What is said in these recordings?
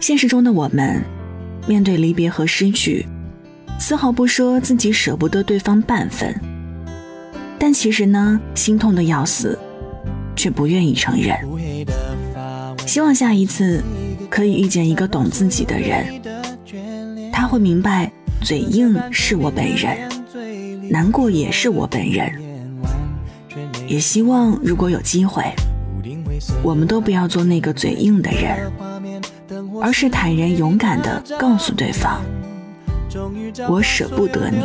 现实中的我们，面对离别和失去，丝毫不说自己舍不得对方半分，但其实呢，心痛的要死，却不愿意承认。希望下一次可以遇见一个懂自己的人，他会明白，嘴硬是我本人，难过也是我本人。也希望如果有机会。我们都不要做那个嘴硬的人，而是坦然勇敢地告诉对方：我舍不得你，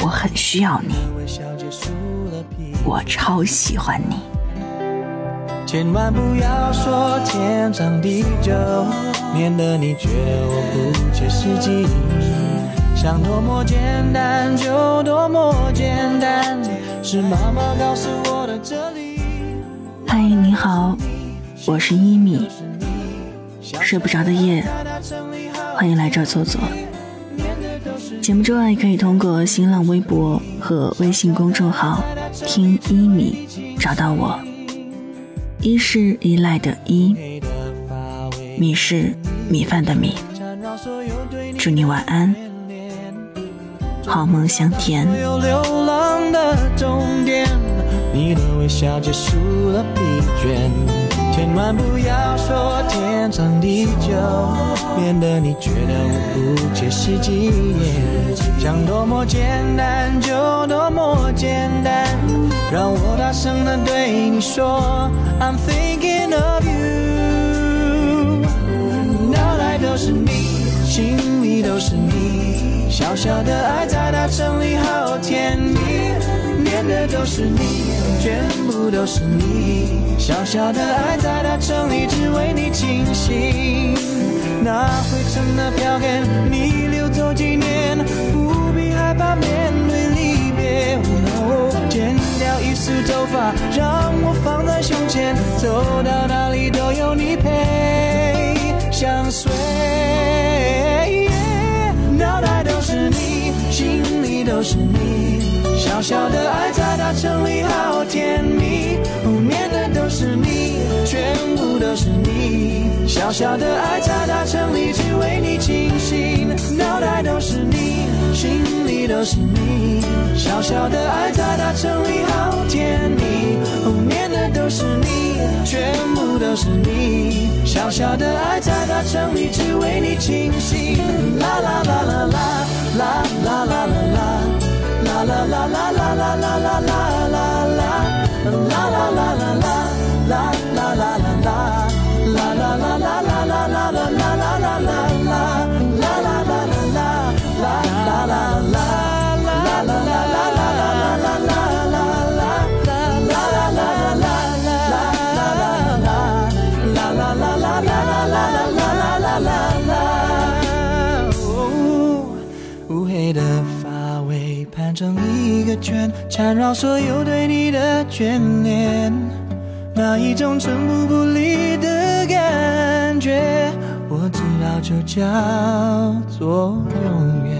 我很需要你，我超喜欢你。千万不要说天长地久，免得你觉得我不切实际。想多么简单就多么简单，是妈妈告诉我的这里。嗨，你好，我是一米。睡不着的夜，欢迎来这儿坐坐。节目之外，可以通过新浪微博和微信公众号“听一米”找到我。一是依赖的依，米是米饭的米。祝你晚安，好梦香甜。你的微笑结束了疲倦，千万不要说天长地久，免得你觉得我不切实际。想多么简单就多么简单，让我大声的对你说，I'm thinking of you。脑袋都是你，心里都是你，小小的爱在大城里好甜蜜。念的都是你，全部都是你。小小的爱在大城里，只为你倾心。那灰尘的票根，你留作纪念。不必害怕面对离别。剪掉一丝头发，让我放在胸前。走到哪里都有你陪，相随。脑袋都是你，心里都是你。小小的爱在大城里好甜小小的爱在大城里只为你倾心，脑袋都是你，心里都是你。小小的爱在大城里好甜蜜，念的都是你，全部都是你。小小的爱在大城里只为你倾心，啦啦啦啦啦啦啦啦啦啦。啦啦啦啦啦啦啦啦啦啦啦，啦啦啦啦啦啦啦啦啦啦。啦啦啦啦啦啦啦啦乌黑的发尾盘成一个圈，缠绕所有对你的眷恋，那一种寸步不离的感觉，我知道就叫做永远。